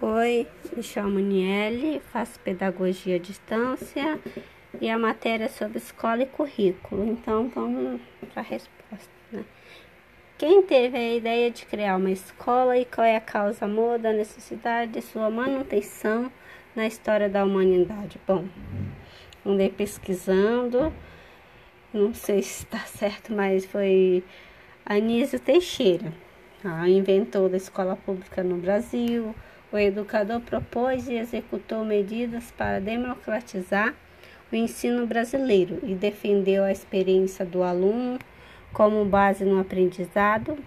Oi, me chamo Niele, faço pedagogia à distância e a matéria é sobre escola e currículo. Então vamos para a resposta. Né? Quem teve a ideia de criar uma escola e qual é a causa amor da necessidade de sua manutenção na história da humanidade? Bom, andei pesquisando, não sei se está certo, mas foi Anísio Teixeira, a inventor da escola pública no Brasil o educador propôs e executou medidas para democratizar o ensino brasileiro e defendeu a experiência do aluno como base no aprendizado,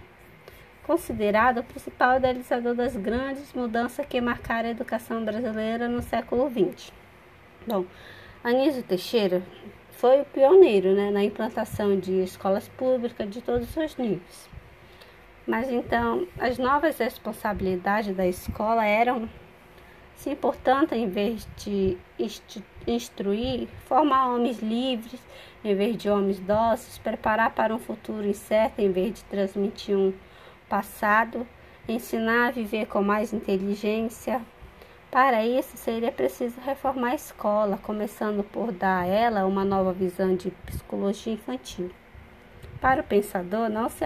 considerado o principal idealizador das grandes mudanças que marcaram a educação brasileira no século XX. Bom, Anísio Teixeira foi o pioneiro né, na implantação de escolas públicas de todos os níveis. Mas então, as novas responsabilidades da escola eram, sim, portanto, em vez de instruir, formar homens livres, em vez de homens dóceis, preparar para um futuro incerto, em vez de transmitir um passado, ensinar a viver com mais inteligência. Para isso, seria preciso reformar a escola, começando por dar a ela uma nova visão de psicologia infantil. Para o pensador, não se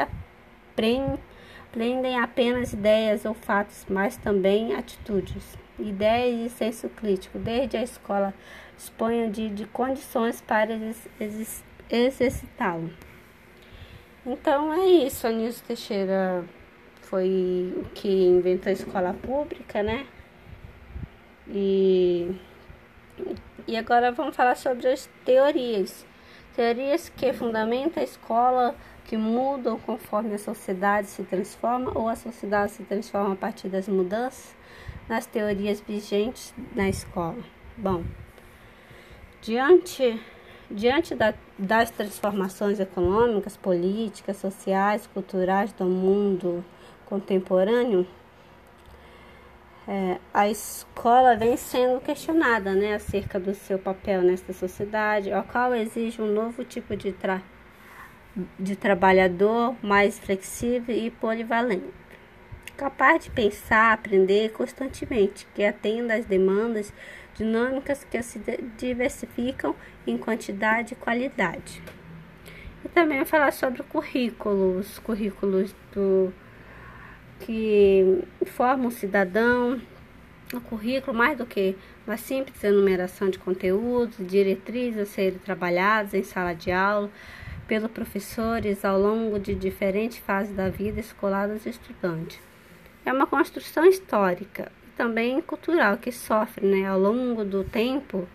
aprendem apenas ideias ou fatos, mas também atitudes, ideias e senso crítico. Desde a escola disponham de, de condições para exercitá-lo. Então é isso, Anísio Teixeira foi o que inventou a escola pública, né? E, e agora vamos falar sobre as teorias. Teorias que fundamentam a escola que mudam conforme a sociedade se transforma ou a sociedade se transforma a partir das mudanças nas teorias vigentes na escola. Bom, diante, diante da, das transformações econômicas, políticas, sociais, culturais do mundo contemporâneo, é, a escola vem sendo questionada né, acerca do seu papel nesta sociedade, ao qual exige um novo tipo de tratamento de trabalhador mais flexível e polivalente, capaz de pensar, aprender constantemente, que atenda às demandas dinâmicas que se diversificam em quantidade e qualidade. E também falar sobre o currículo, os currículos do que formam o cidadão, o currículo mais do que uma simples enumeração de conteúdos, diretrizes a serem trabalhados em sala de aula, pelos professores ao longo de diferentes fases da vida escolar dos estudantes. É uma construção histórica e também cultural que sofre né, ao longo do tempo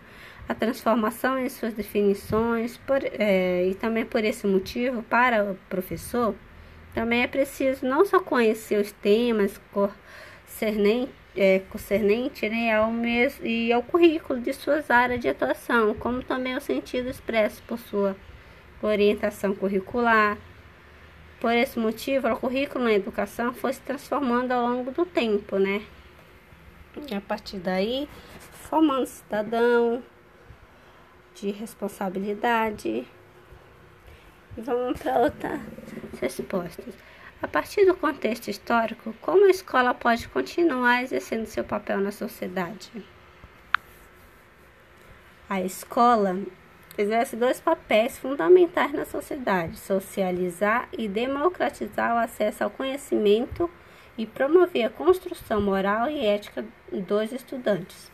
a transformação em suas definições por, é, e também por esse motivo, para o professor, também é preciso não só conhecer os temas concernentes é, concernente né, ao mesmo, e ao currículo de suas áreas de atuação, como também o sentido expresso por sua orientação curricular. Por esse motivo, o currículo na educação foi se transformando ao longo do tempo, né? E a partir daí, formando cidadão de responsabilidade. E vamos para outras respostas. A partir do contexto histórico, como a escola pode continuar exercendo seu papel na sociedade? A escola exerce dois papéis fundamentais na sociedade: socializar e democratizar o acesso ao conhecimento e promover a construção moral e ética dos estudantes.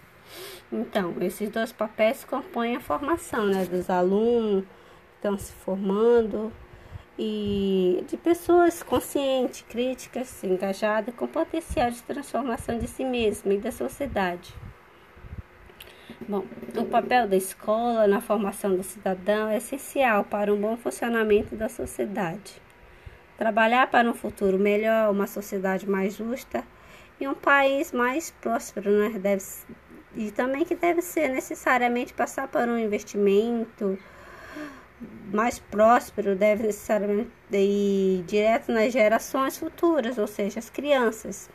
Então, esses dois papéis compõem a formação né, dos alunos que estão se formando e de pessoas conscientes, críticas, engajadas com potencial de transformação de si mesma e da sociedade. Bom, o papel da escola na formação do cidadão é essencial para um bom funcionamento da sociedade. Trabalhar para um futuro melhor, uma sociedade mais justa e um país mais próspero, né? Deve, e também que deve ser necessariamente passar por um investimento mais próspero, deve necessariamente ir direto nas gerações futuras, ou seja, as crianças.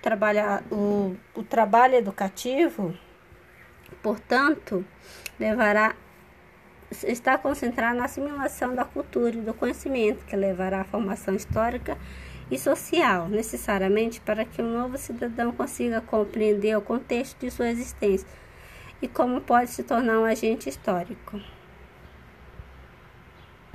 Trabalhar, o, o trabalho educativo portanto, deverá estar concentrado na assimilação da cultura e do conhecimento, que levará à formação histórica e social, necessariamente para que o novo cidadão consiga compreender o contexto de sua existência e como pode se tornar um agente histórico.